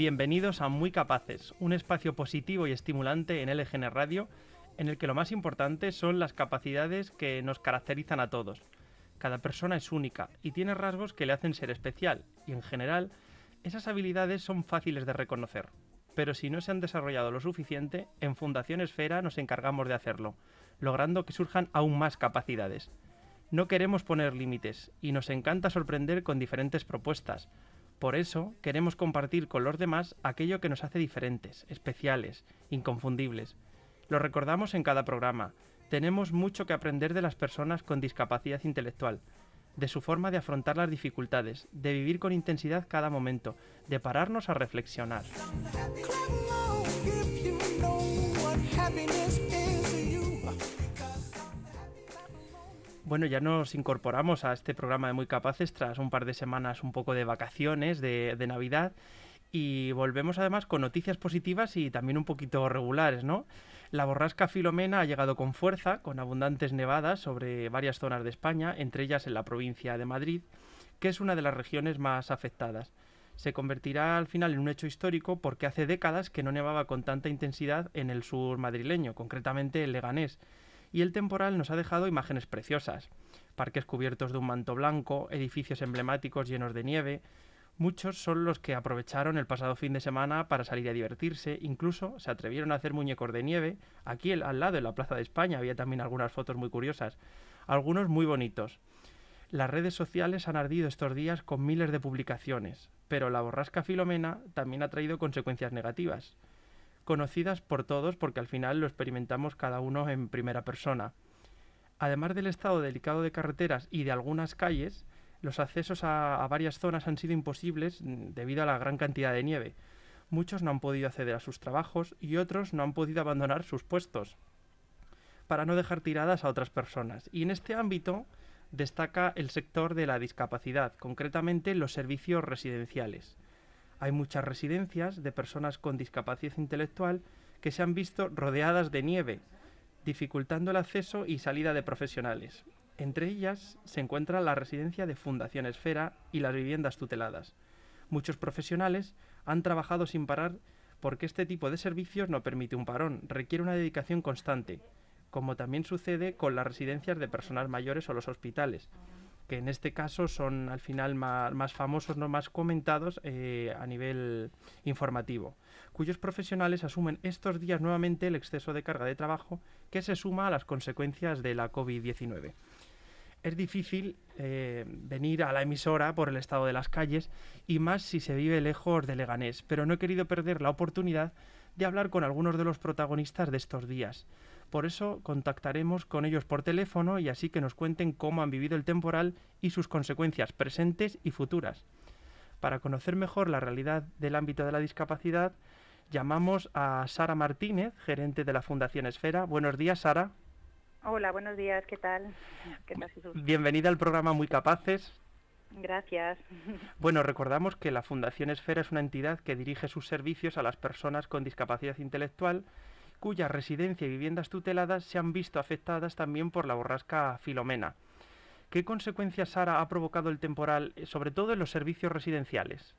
Bienvenidos a Muy Capaces, un espacio positivo y estimulante en LGN Radio, en el que lo más importante son las capacidades que nos caracterizan a todos. Cada persona es única y tiene rasgos que le hacen ser especial, y en general, esas habilidades son fáciles de reconocer. Pero si no se han desarrollado lo suficiente, en Fundación Esfera nos encargamos de hacerlo, logrando que surjan aún más capacidades. No queremos poner límites y nos encanta sorprender con diferentes propuestas. Por eso queremos compartir con los demás aquello que nos hace diferentes, especiales, inconfundibles. Lo recordamos en cada programa. Tenemos mucho que aprender de las personas con discapacidad intelectual, de su forma de afrontar las dificultades, de vivir con intensidad cada momento, de pararnos a reflexionar. Bueno, ya nos incorporamos a este programa de Muy Capaces tras un par de semanas un poco de vacaciones, de Navidad, y volvemos además con noticias positivas y también un poquito regulares, ¿no? La borrasca Filomena ha llegado con fuerza, con abundantes nevadas sobre varias zonas de España, entre ellas en la provincia de Madrid, que es una de las regiones más afectadas. Se convertirá al final en un hecho histórico porque hace décadas que no nevaba con tanta intensidad en el sur madrileño, concretamente en Leganés, y el temporal nos ha dejado imágenes preciosas. Parques cubiertos de un manto blanco, edificios emblemáticos llenos de nieve. Muchos son los que aprovecharon el pasado fin de semana para salir a divertirse, incluso se atrevieron a hacer muñecos de nieve. Aquí al lado, en la Plaza de España, había también algunas fotos muy curiosas, algunos muy bonitos. Las redes sociales han ardido estos días con miles de publicaciones, pero la borrasca Filomena también ha traído consecuencias negativas conocidas por todos porque al final lo experimentamos cada uno en primera persona. Además del estado delicado de carreteras y de algunas calles, los accesos a, varias zonas han sido imposibles mm, debido a la gran cantidad de nieve. Muchos no han podido acceder a sus trabajos y otros no han podido abandonar sus puestos para no dejar tiradas a otras personas. Y en este ámbito destaca el sector de la discapacidad, concretamente los servicios residenciales. Hay muchas residencias de personas con discapacidad intelectual que se han visto rodeadas de nieve, dificultando el acceso y salida de profesionales. Entre ellas se encuentra la residencia de Fundación Esfera y las viviendas tuteladas. Muchos profesionales han trabajado sin parar porque este tipo de servicios no permite un parón, requiere una dedicación constante, como también sucede con las residencias de personas mayores o los hospitales que en este caso son al final ma- más, famosos, no más comentados eh, a nivel informativo, cuyos profesionales asumen estos días nuevamente el exceso de carga de trabajo que se suma a las consecuencias de la COVID-19. Es difícil eh, venir a la emisora por el estado de las calles y más si se vive lejos de Leganés, pero no he querido perder la oportunidad de hablar con algunos de los protagonistas de estos días. Por eso contactaremos con ellos por teléfono y así que nos cuenten cómo han vivido el temporal y sus consecuencias presentes y futuras. Para conocer mejor la realidad del ámbito de la discapacidad, llamamos a Sara Martínez, gerente de la Fundación Esfera. Buenos días, Sara. Hola, buenos días, ¿qué tal? ¿Qué tal, Jesús? Bienvenida al programa Muy Capaces. Gracias. Bueno, recordamos que la Fundación Esfera es una entidad que dirige sus servicios a las personas con discapacidad intelectual cuya residencia y viviendas tuteladas se han visto afectadas también por la borrasca Filomena. ¿Qué consecuencias, Sara, ha provocado el temporal, sobre todo en los servicios residenciales?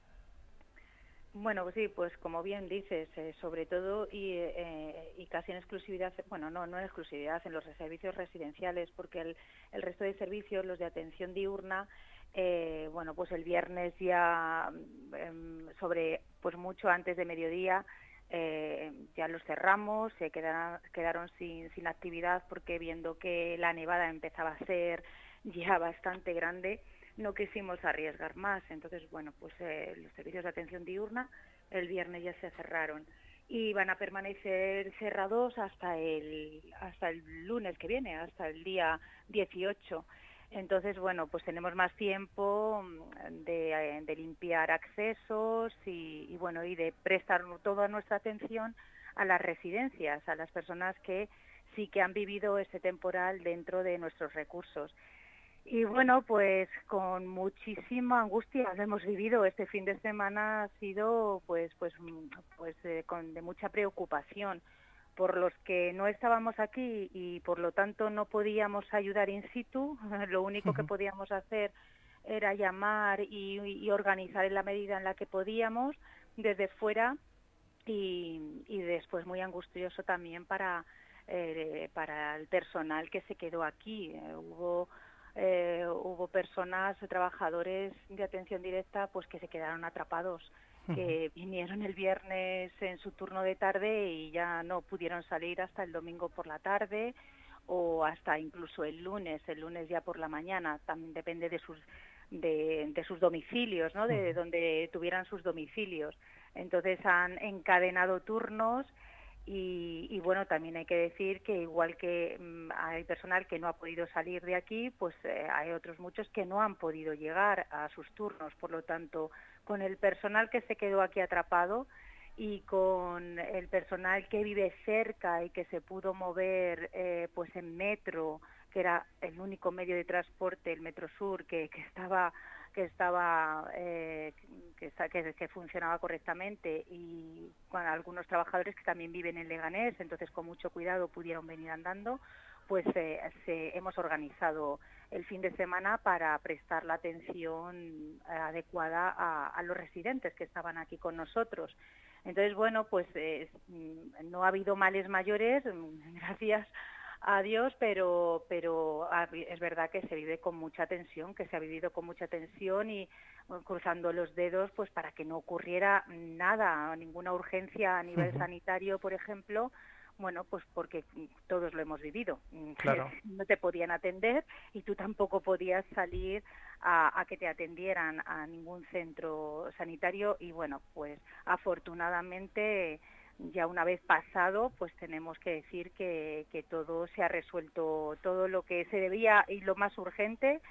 Bueno, pues sí, pues como bien dices, eh, sobre todo y, eh, y casi en exclusividad, bueno, no, no en exclusividad, en los servicios residenciales, porque el, el resto de servicios, los de atención diurna, eh, bueno, pues el viernes ya em, sobre, pues mucho antes de mediodía, eh, ya los cerramos, se quedaron, quedaron sin, sin actividad porque viendo que la nevada empezaba a ser ya bastante grande, no quisimos arriesgar más. Entonces, bueno, pues eh, los servicios de atención diurna el viernes ya se cerraron y van a permanecer cerrados hasta el hasta el lunes que viene, hasta el día 18. Entonces, bueno, pues tenemos más tiempo mm, de, eh, de limpiar accesos y, y, bueno, y de prestar toda nuestra atención a las residencias, a las personas que sí que han vivido ese temporal dentro de nuestros recursos. Y bueno, pues con muchísima angustia hemos vivido. Este fin de semana ha sido pues pues pues eh, con de mucha preocupación por los que no estábamos aquí y por lo tanto no podíamos ayudar in situ, lo único que podíamos hacer era llamar y, organizar en la medida en la que podíamos desde fuera y, y después muy angustioso también para eh, para el personal que se quedó aquí. Eh, hubo eh, hubo personas, trabajadores de atención directa, pues que se quedaron atrapados, que vinieron el viernes en su turno de tarde y ya no pudieron salir hasta el domingo por la tarde o hasta incluso el lunes, el lunes ya por la mañana, también depende de sus de, sus domicilios, ¿no? De donde tuvieran sus domicilios. Entonces han encadenado turnos y, bueno, también hay que decir que igual que mm, hay personal que no ha podido salir de aquí, pues eh, hay otros muchos que no han podido llegar a sus turnos. Por lo tanto, con el personal que se quedó aquí atrapado y con el personal que vive cerca y que se pudo mover eh, pues en metro, que era el único medio de transporte, el Metro Sur, que, que estaba que estaba eh, que, que, funcionaba correctamente y con algunos trabajadores que también viven en Leganés, entonces con mucho cuidado pudieron venir andando, pues eh, se, hemos organizado el fin de semana para prestar la atención adecuada a, los residentes que estaban aquí con nosotros. Entonces, bueno, pues eh, no ha habido males mayores, gracias Adiós, pero, pero es verdad que se vive con mucha tensión, que se ha vivido con mucha tensión y cruzando los dedos pues para que no ocurriera nada, ninguna urgencia a nivel sanitario, por ejemplo, bueno, pues porque todos lo hemos vivido. Claro. No te podían atender y tú tampoco podías salir a, a, que te atendieran a ningún centro sanitario y bueno, pues afortunadamente ya una vez pasado, pues tenemos que decir que, que todo se ha resuelto, todo lo que se debía y lo más urgente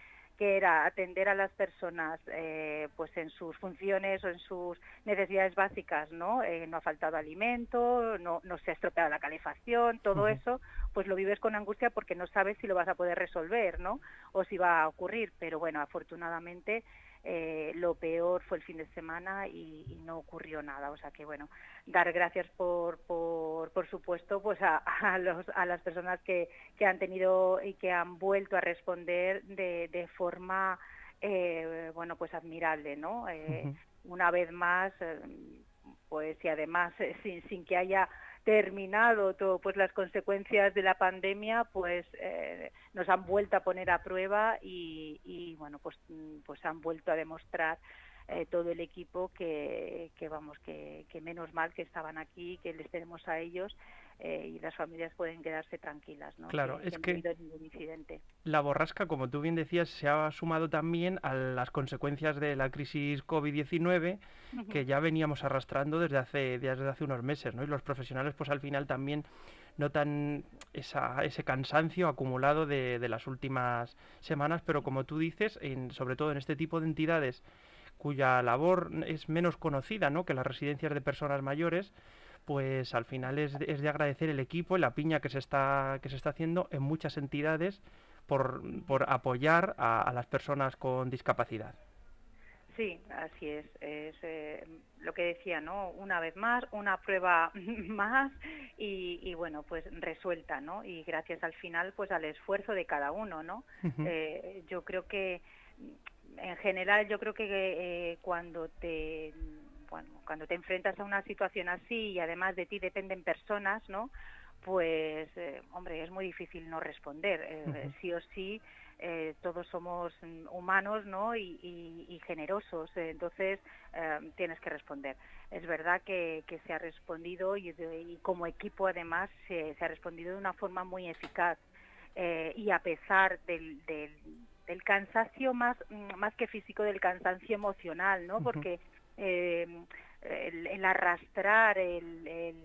que era atender a las personas eh, pues en sus funciones o en sus necesidades básicas, ¿no? Eh, no ha faltado alimento, no, no se ha estropeado la calefacción, todo eso, pues lo vives con angustia porque no sabes si lo vas a poder resolver, ¿no? O si va a ocurrir, pero bueno, afortunadamente eh, lo peor fue el fin de semana y, no ocurrió nada. O sea que, bueno, dar gracias por, por, por supuesto, pues a, a, los, a las personas que, que han tenido y que han vuelto a responder de, de forma, eh, bueno, pues admirable, ¿no? Eh, una vez más, pues y además sin, sin que haya terminado todo, pues las consecuencias de la pandemia pues eh, nos han vuelto a poner a prueba y, bueno pues pues han vuelto a demostrar eh, todo el equipo que, vamos que, menos mal que estaban aquí que les tenemos a ellos eh, y las familias pueden quedarse tranquilas no claro que, es que, ningún incidente. la borrasca como tú bien decías se ha sumado también a las consecuencias de la crisis covid-19 que ya veníamos arrastrando desde hace desde hace unos meses no y los profesionales pues al final también notan esa, ese cansancio acumulado de, de, las últimas semanas, pero como tú dices, en, sobre todo en este tipo de entidades cuya labor es menos conocida ¿no? que las residencias de personas mayores, pues al final es, es de agradecer el equipo y la piña que se está, que se está haciendo en muchas entidades por, por apoyar a, a las personas con discapacidad. Sí, así es. Es eh, lo que decía, ¿no? Una vez más, una prueba más y, y, bueno, pues resuelta, ¿no? Y gracias al final, pues al esfuerzo de cada uno, ¿no? Uh -huh. eh, yo creo que en general yo creo que eh, cuando te bueno, cuando te enfrentas a una situación así y además de ti dependen personas, ¿no? Pues, eh, hombre, es muy difícil no responder. Eh, uh -huh. Sí o sí, eh, todos somos humanos, ¿no? Y, y, y generosos. entonces, eh, tienes que responder. Es verdad que, que se ha respondido y, de, y, como equipo, además, se, se, ha respondido de una forma muy eficaz. Y a pesar del, del del cansancio más más que físico del cansancio emocional no porque eh, el, el, arrastrar el, el,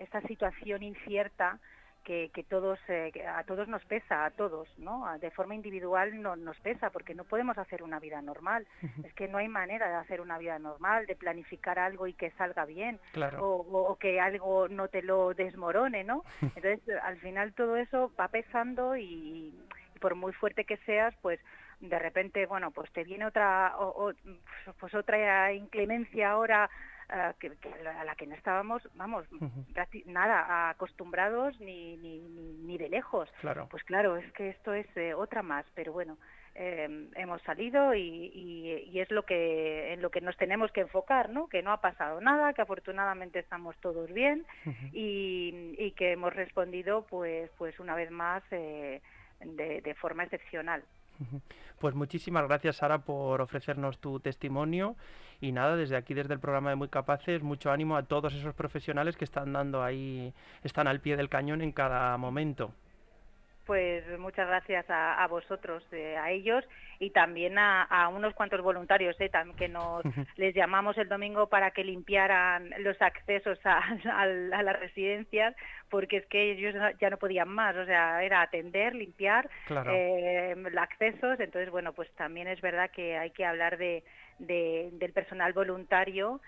esta situación incierta que, todos eh, a todos nos pesa, a todos, ¿no? De forma individual no, nos pesa porque no podemos hacer una vida normal. Es que no hay manera de hacer una vida normal, de planificar algo y que salga bien o, que algo no te lo desmorone, ¿no? Entonces, al final todo eso va pesando y, por muy fuerte que seas, pues de repente, bueno, pues te viene otra, pues otra inclemencia ahora que, a la que no estábamos, vamos, nada acostumbrados ni, ni, ni, de lejos. Claro. Pues claro, es que esto es eh, otra más, pero bueno, em, hemos salido y, y, es lo que en lo que nos tenemos que enfocar, ¿no? Que no ha pasado nada, que afortunadamente estamos todos bien y, y, que hemos respondido, pues, pues una vez más eh, de, de forma excepcional. Pues muchísimas gracias, Sara, por ofrecernos tu testimonio. Y nada, desde aquí, desde el programa de Muy Capaces, mucho ánimo a todos esos profesionales que están dando ahí, están al pie del cañón en cada momento. Pues muchas gracias a, vosotros, eh, a ellos y también a, unos cuantos voluntarios eh, que nos les llamamos el domingo para que limpiaran los accesos a, las residencias porque es que ellos ya no podían más, o sea, era atender, limpiar eh, los accesos, entonces bueno, pues también es verdad que hay que hablar de, del personal voluntario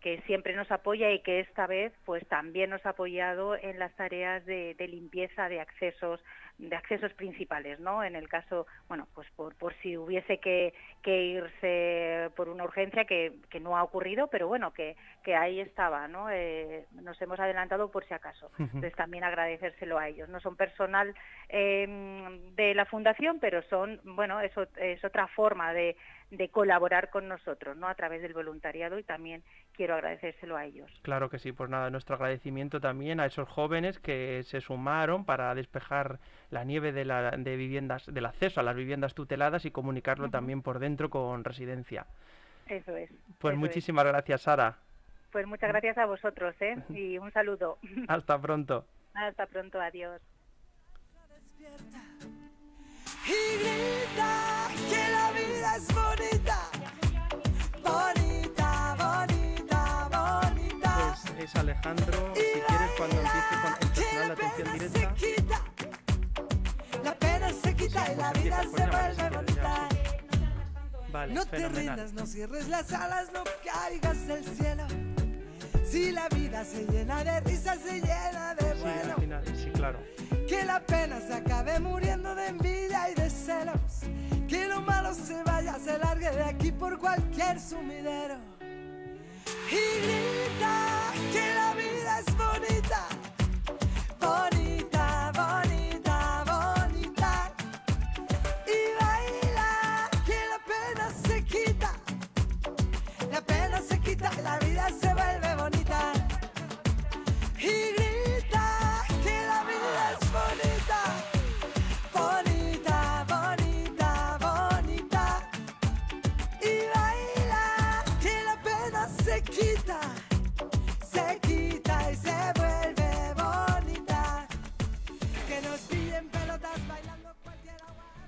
que siempre nos apoya y que esta vez pues también nos ha apoyado en las tareas de, limpieza de accesos de accesos principales, ¿no? En el caso, bueno, pues por, por si hubiese que, irse por una urgencia que, que, no ha ocurrido, pero bueno, que, que ahí estaba, ¿no? Eh, nos hemos adelantado por si acaso. Entonces también agradecérselo a ellos. No son personal em, de la fundación, pero son, bueno, es, es otra forma de, de colaborar con nosotros, ¿no? A través del voluntariado y también quiero agradecérselo a ellos. Claro que sí, pues nada, nuestro agradecimiento también a esos jóvenes que se sumaron para despejar la nieve de, la, de viviendas, del acceso a las viviendas tuteladas y comunicarlo también por dentro con residencia. Eso es. Pues muchísimas gracias, Sara. Pues muchas gracias a vosotros, ¿eh? Y un saludo. Hasta pronto. Hasta pronto, adiós. Y grita que la vida es bonita, bonita, Alejandro, si quieres, cuando empiece con el personal de atención directa. La pena se quita y la vida se vuelve bonita. Vale, no te rindas, no cierres las alas, no caigas del cielo. Si la vida se llena de risas, se llena de bueno. Sí, sí, claro. Que la pena se acabe muriendo de envidia y de celos. Que lo malo se vaya, se largue de aquí por cualquier sumidero. Y grita que la vida es bonita,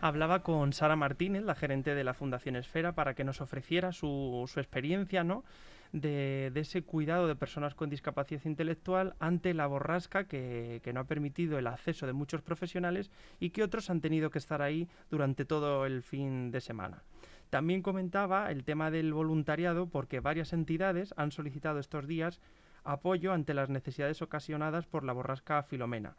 Hablaba con Sara Martínez, la gerente de la Fundación Esfera, para que nos ofreciera su, experiencia, ¿no? de, ese cuidado de personas con discapacidad intelectual ante la borrasca que, no ha permitido el acceso de muchos profesionales y que otros han tenido que estar ahí durante todo el fin de semana. También comentaba el tema del voluntariado porque varias entidades han solicitado estos días apoyo ante las necesidades ocasionadas por la borrasca Filomena.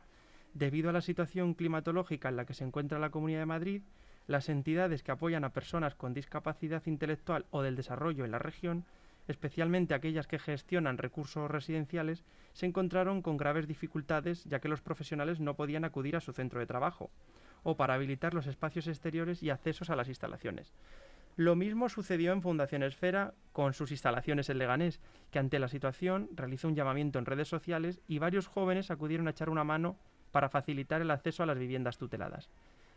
Debido a la situación climatológica en la que se encuentra la Comunidad de Madrid, las entidades que apoyan a personas con discapacidad intelectual o del desarrollo en la región especialmente aquellas que gestionan recursos residenciales, se encontraron con graves dificultades ya que los profesionales no podían acudir a su centro de trabajo o para habilitar los espacios exteriores y accesos a las instalaciones. Lo mismo sucedió en Fundación Esfera con sus instalaciones en Leganés, que ante la situación realizó un llamamiento en redes sociales y varios jóvenes acudieron a echar una mano para facilitar el acceso a las viviendas tuteladas.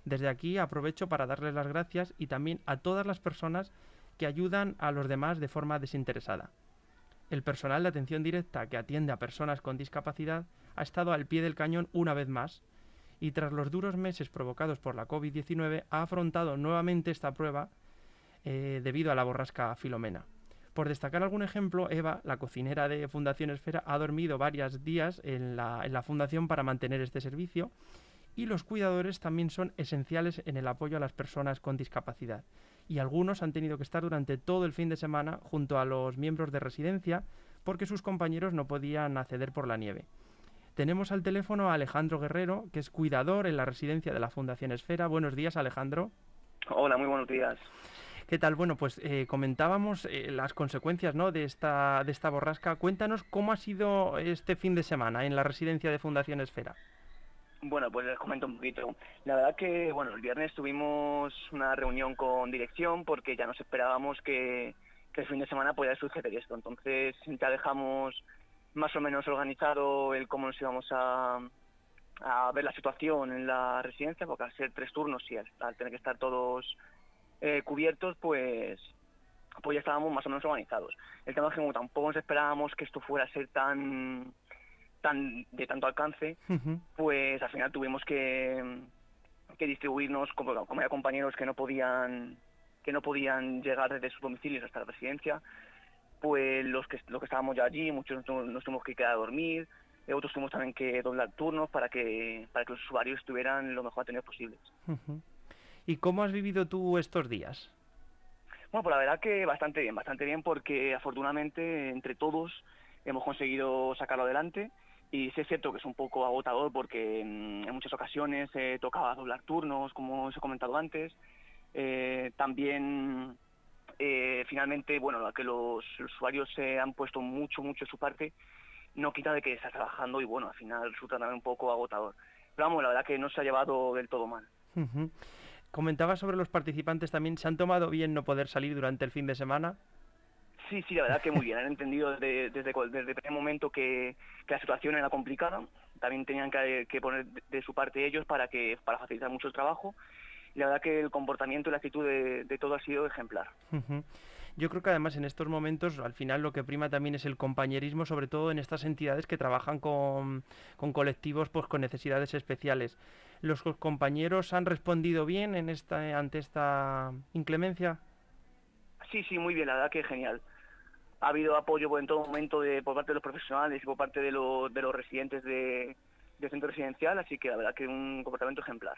Desde aquí aprovecho para darles las gracias y también a todas las personas que ayudan a los demás de forma desinteresada. El personal de atención directa que atiende a personas con discapacidad ha estado al pie del cañón una vez más y tras los duros meses provocados por la COVID-19 ha afrontado nuevamente esta prueba eh, debido a la borrasca Filomena. Por destacar algún ejemplo, Eva, la cocinera de Fundación Esfera, ha dormido varios días en la, fundación para mantener este servicio y los cuidadores también son esenciales en el apoyo a las personas con discapacidad. Y algunos han tenido que estar durante todo el fin de semana junto a los miembros de residencia porque sus compañeros no podían acceder por la nieve. Tenemos al teléfono a Alejandro Guerrero, que es cuidador en la residencia de la Fundación Esfera. Buenos días, Alejandro. Hola, muy buenos días. ¿Qué tal? Bueno, pues eh, comentábamos eh, las consecuencias ¿no? de, esta, de esta borrasca. Cuéntanos cómo ha sido este fin de semana en la residencia de Fundación Esfera. Bueno, pues les comento un poquito. La verdad que, bueno, el viernes tuvimos una reunión con dirección porque ya nos esperábamos que, el fin de semana pudiera suceder esto. Entonces ya dejamos más o menos organizado el cómo nos íbamos a, a ver la situación en la residencia, porque al ser tres turnos y al, tener que estar todos eh, cubiertos, pues pues ya estábamos más o menos organizados. El tema es que como tampoco nos esperábamos que esto fuera a ser tan tan de tanto alcance, pues al final tuvimos que, que distribuirnos como, como había compañeros que no podían que no podían llegar desde sus domicilios hasta la residencia, pues los que, los que estábamos ya allí, muchos nos, tuvimos que quedar a dormir, eh, otros tuvimos también que doblar turnos para que, para que los usuarios estuvieran lo mejor atendidos posibles. ¿Y cómo has vivido tú estos días? Bueno, pues la verdad que bastante bien, bastante bien porque afortunadamente entre todos hemos conseguido sacarlo adelante y sí es cierto que es un poco agotador porque mm, en muchas ocasiones eh, tocaba doblar turnos, como os he comentado antes. Eh, también eh, finalmente, bueno, que los, usuarios se han puesto mucho, mucho de su parte, no quita de que está trabajando y bueno, al final resulta también un poco agotador. Pero vamos, la verdad que no se ha llevado del todo mal. Comentaba sobre los participantes también, ¿se han tomado bien no poder salir durante el fin de semana? Sí, sí, la verdad que muy bien. Han entendido desde, desde, desde el primer momento que, la situación era complicada. También tenían que, poner de, su parte ellos para que para facilitar mucho el trabajo la verdad que el comportamiento y la actitud de, todo ha sido ejemplar. Yo creo que además en estos momentos al final lo que prima también es el compañerismo, sobre todo en estas entidades que trabajan con, colectivos pues, con necesidades especiales. ¿Los compañeros han respondido bien en esta, ante esta inclemencia? Sí, sí, muy bien, la verdad que genial. Ha habido apoyo en todo momento de, por parte de los profesionales y por parte de, los, de los residentes de, del centro residencial, así que la verdad que un comportamiento ejemplar.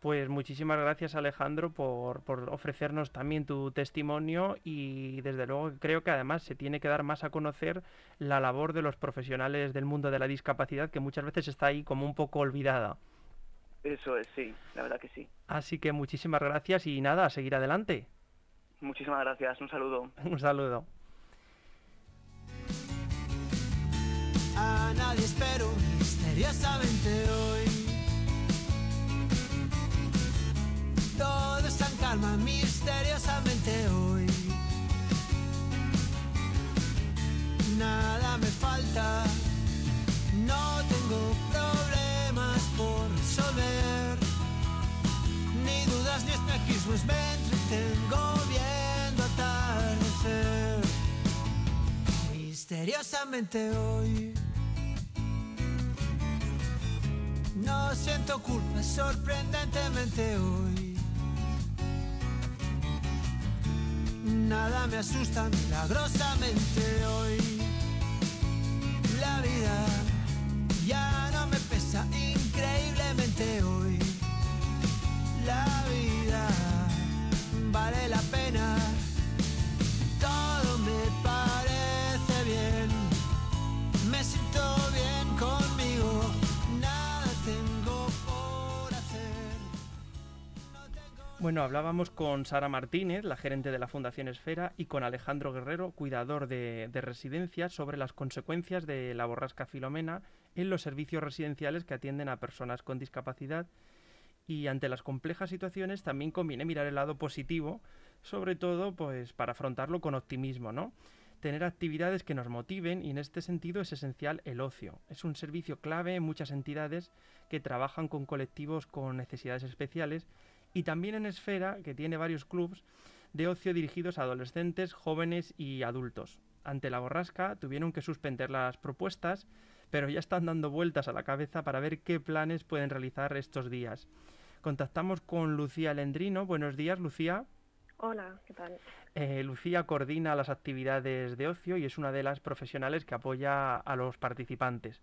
Pues muchísimas gracias Alejandro por, por, ofrecernos también tu testimonio y desde luego creo que además se tiene que dar más a conocer la labor de los profesionales del mundo de la discapacidad que muchas veces está ahí como un poco olvidada. Eso es, sí, la verdad que sí. Así que muchísimas gracias y nada, a seguir adelante. Muchísimas gracias, un saludo. un saludo. A nadie espero misteriosamente hoy todo está en calma misteriosamente hoy. Nada me falta, espejismos, me entretengo viendo atardecer. Misteriosamente hoy. No siento culpa sorprendentemente hoy. Nada me asusta milagrosamente hoy. La vida ya no me pesa increíblemente hoy. La vida vale la pena. Todo me parece bien. Me siento bien conmigo. Nada tengo por hacer. Bueno, hablábamos con Sara Martínez, la gerente de la Fundación Esfera, y con Alejandro Guerrero, cuidador de, residencias, sobre las consecuencias de la borrasca Filomena en los servicios residenciales que atienden a personas con discapacidad. Y ante las complejas situaciones también conviene mirar el lado positivo, sobre todo pues para afrontarlo con optimismo, ¿no? Tener actividades que nos motiven y en este sentido es esencial el ocio. Es un servicio clave en muchas entidades que trabajan con colectivos con necesidades especiales y también en Esfera, que tiene varios clubs de ocio dirigidos a adolescentes, jóvenes y adultos. Ante la borrasca tuvieron que suspender las propuestas, pero ya están dando vueltas a la cabeza para ver qué planes pueden realizar estos días. Contactamos con Lucía Lendrino. Buenos días, Lucía. Hola, ¿qué tal? Eh, Lucía coordina las actividades de ocio y es una de las profesionales que apoya a los participantes.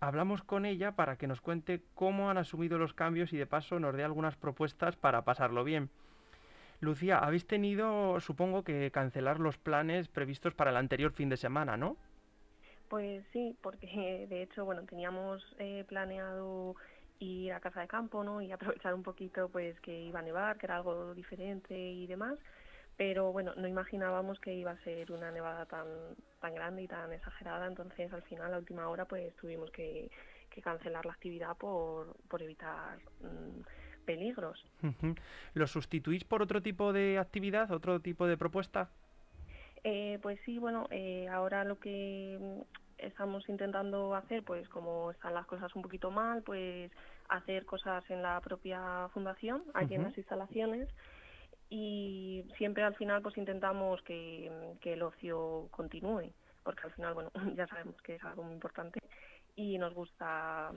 Hablamos con ella para que nos cuente cómo han asumido los cambios y de paso nos dé algunas propuestas para pasarlo bien. Lucía, habéis tenido, supongo que, cancelar los planes previstos para el anterior fin de semana, ¿no? Pues sí, porque de hecho, bueno, teníamos eh, planeado ir a casa de campo, ¿no? Y aprovechar un poquito, pues, que iba a nevar, que era algo diferente y demás. Pero bueno, no imaginábamos que iba a ser una nevada tan tan grande y tan exagerada. Entonces, al final, a la última hora, pues tuvimos que, que cancelar la actividad por, por evitar mm, peligros. ¿Lo sustituís por otro tipo de actividad, otro tipo de propuesta? Eh, pues sí, bueno, eh, ahora lo que estamos intentando hacer, pues como están las cosas un poquito mal, pues hacer cosas en la propia fundación, aquí en las instalaciones, y siempre al final pues intentamos que, que el ocio continúe, porque al final, bueno, ya sabemos que es algo muy importante y nos gusta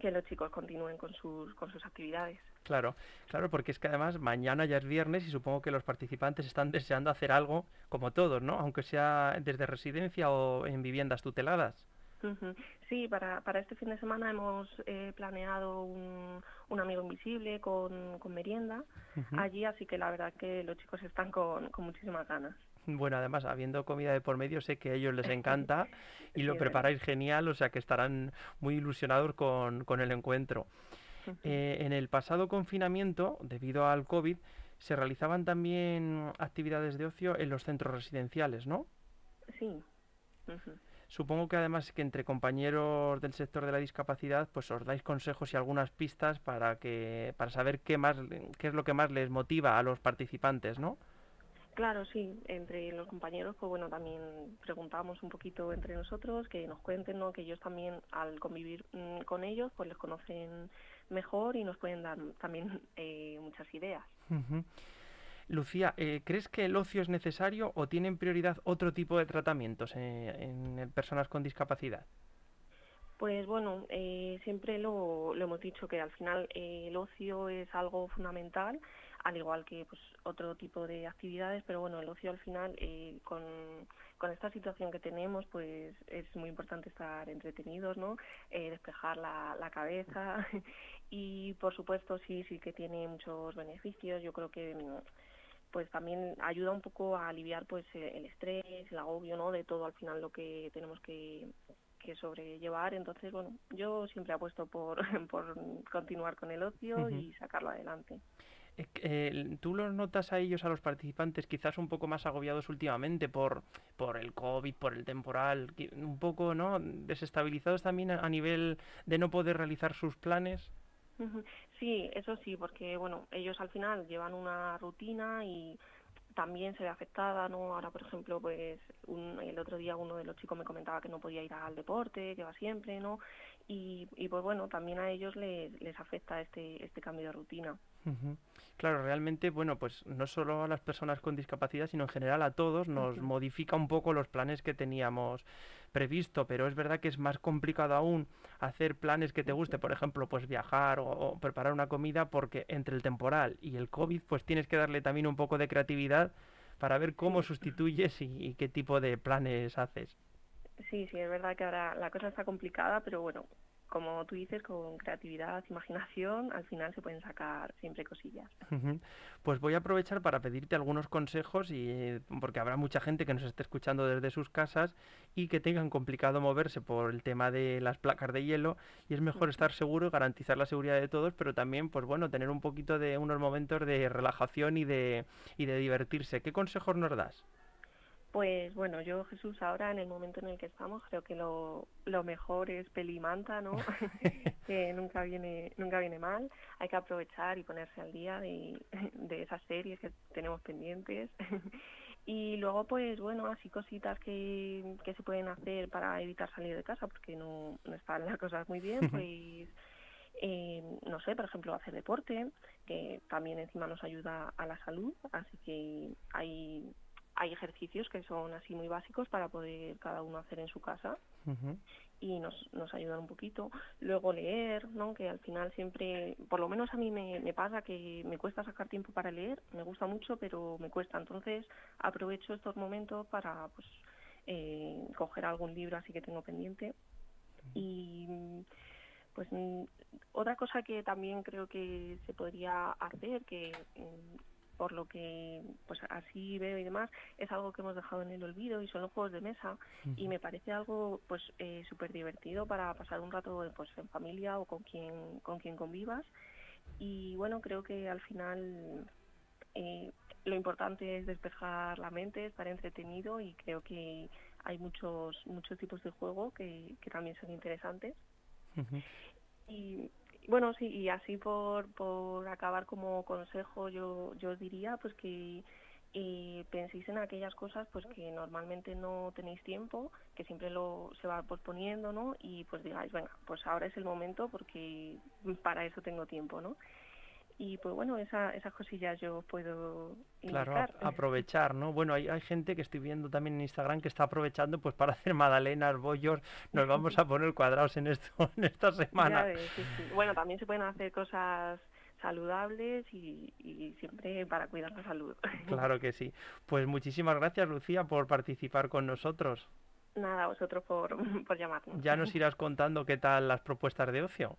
que los chicos continúen con sus, con sus actividades. Claro, claro, porque es que además mañana ya es viernes y supongo que los participantes están deseando hacer algo como todos, ¿no? Aunque sea desde residencia o en viviendas tuteladas. Sí, para, para este fin de semana hemos eh, planeado un, un amigo invisible con, con merienda allí, así que la verdad que los chicos están con, con muchísimas ganas. Bueno, además, habiendo comida de por medio, sé que a ellos les encanta y lo preparáis genial, o sea que estarán muy ilusionados con, con el encuentro. Eh, en el pasado confinamiento, debido al COVID, se realizaban también actividades de ocio en los centros residenciales, ¿no? Sí. Supongo que además que entre compañeros del sector de la discapacidad, pues os dais consejos y algunas pistas para que para saber qué más qué es lo que más les motiva a los participantes, ¿no? Claro, sí, entre los compañeros, pues bueno, también preguntamos un poquito entre nosotros, que nos cuenten, ¿no? Que ellos también, al convivir mm, con ellos, pues les conocen mejor y nos pueden dar también eh, muchas ideas. Lucía, eh, ¿crees que el ocio es necesario o tienen prioridad otro tipo de tratamientos eh, en personas con discapacidad? Pues bueno, eh, siempre lo, lo hemos dicho que al final eh, el ocio es algo fundamental, al igual que pues otro tipo de actividades, pero bueno, el ocio al final eh, con, con esta situación que tenemos, pues es muy importante estar entretenidos, ¿no? Eh, despejar la, la cabeza y por supuesto sí, sí que tiene muchos beneficios. Yo creo que mm, pues también ayuda un poco a aliviar pues eh, el estrés, el agobio, ¿no? De todo al final lo que tenemos que que sobrellevar. Entonces, bueno, yo siempre apuesto por, por continuar con el ocio y sacarlo adelante. Eh, ¿Tú los notas a ellos, a los participantes, quizás un poco más agobiados últimamente por, por el COVID, por el temporal, un poco, ¿no? Desestabilizados también a, nivel de no poder realizar sus planes? Sí, eso sí, porque bueno, ellos al final llevan una rutina y también se ve afectada, ¿no? Ahora, por ejemplo, pues un- el otro día uno de los chicos me comentaba que no podía ir al deporte, que va siempre, ¿no? Y, y pues bueno, también a ellos les, les afecta este, este cambio de rutina. Claro, realmente, bueno, pues no solo a las personas con discapacidad, sino en general a todos nos modifica un poco los planes que teníamos previsto, pero es verdad que es más complicado aún hacer planes que te guste, por ejemplo, pues viajar o, o preparar una comida, porque entre el temporal y el COVID, pues tienes que darle también un poco de creatividad para ver cómo sustituyes y, y qué tipo de planes haces. Sí, sí, es verdad que ahora la cosa está complicada, pero bueno, como tú dices, con creatividad, imaginación, al final se pueden sacar siempre cosillas. Pues voy a aprovechar para pedirte algunos consejos y porque habrá mucha gente que nos esté escuchando desde sus casas y que tengan complicado moverse por el tema de las placas de hielo y es mejor estar seguro y garantizar la seguridad de todos, pero también pues bueno, tener un poquito de unos momentos de relajación y de y de divertirse. ¿Qué consejos nos das? Pues bueno, yo Jesús, ahora en el momento en el que estamos, creo que lo, lo mejor es pelimanta, ¿no? que nunca viene, nunca viene mal. Hay que aprovechar y ponerse al día de, de esas series que tenemos pendientes. y luego, pues bueno, así cositas que, que se pueden hacer para evitar salir de casa, porque no, no están las cosas muy bien, pues eh, no sé, por ejemplo, hacer deporte, que también encima nos ayuda a la salud, así que hay hay ejercicios que son así muy básicos para poder cada uno hacer en su casa. y nos, nos ayudan un poquito. Luego leer, ¿no? que al final siempre, por lo menos a mí me, me pasa que me cuesta sacar tiempo para leer, me gusta mucho, pero me cuesta. Entonces aprovecho estos momentos para pues, eh, coger algún libro así que tengo pendiente. Y pues otra cosa que también creo que se podría hacer, que mm, por lo que pues así veo y demás, es algo que hemos dejado en el olvido y son los juegos de mesa. Y me parece algo pues eh, súper divertido para pasar un rato pues en familia o con quien, con quien convivas. Y bueno, creo que al final eh, lo importante es despejar la mente, estar entretenido y creo que hay muchos muchos tipos de juego que, que también son interesantes. Y bueno, sí, y así por, por acabar como consejo, yo, yo diría pues que eh, penséis en aquellas cosas pues que normalmente no tenéis tiempo, que siempre lo se va posponiendo, ¿no? Y pues digáis, venga, pues ahora es el momento porque para eso tengo tiempo, ¿no? Y pues bueno, esa, esas cosillas yo puedo Claro, aprovechar, ¿no? Bueno, hay, hay gente que estoy viendo también en Instagram que está aprovechando pues para hacer magdalenas, bollos, nos vamos a poner cuadrados en esto en esta semana. Bueno, también se pueden hacer cosas saludables y, y, siempre para cuidar la salud. Claro que sí. Pues muchísimas gracias, Lucía, por participar con nosotros. Nada, vosotros por, por llamarnos. Ya nos irás contando qué tal las propuestas de ocio.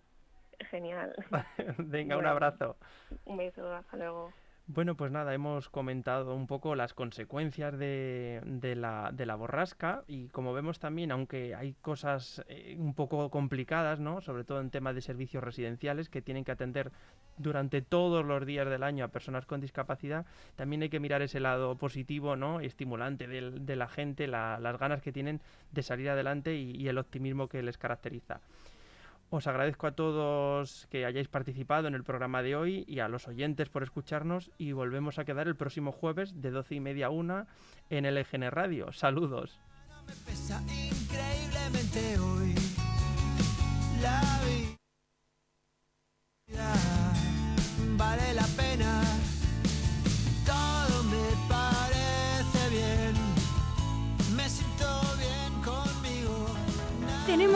Genial. Venga, un abrazo. Un beso, hasta luego. Bueno, pues nada, hemos comentado un poco las consecuencias de, de, la, de la borrasca y como vemos también, aunque hay cosas eh, un poco complicadas, ¿no? sobre todo en temas de servicios residenciales que tienen que atender durante todos los días del año a personas con discapacidad, también hay que mirar ese lado positivo, ¿no? estimulante de, de la gente, las ganas que tienen de salir adelante y el optimismo que les caracteriza. Os agradezco a todos que hayáis participado en el programa de hoy y a los oyentes por escucharnos y volvemos a quedar el próximo jueves de 12 y media a 1 en el EGN Radio. Saludos.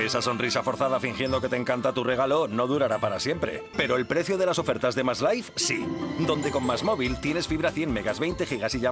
Esa sonrisa forzada fingiendo que te encanta tu regalo no durará para siempre. Pero el precio de las ofertas de Más Life sí. Donde con Más Móvil tienes fibra 100 megas, 20 gigas y llamadas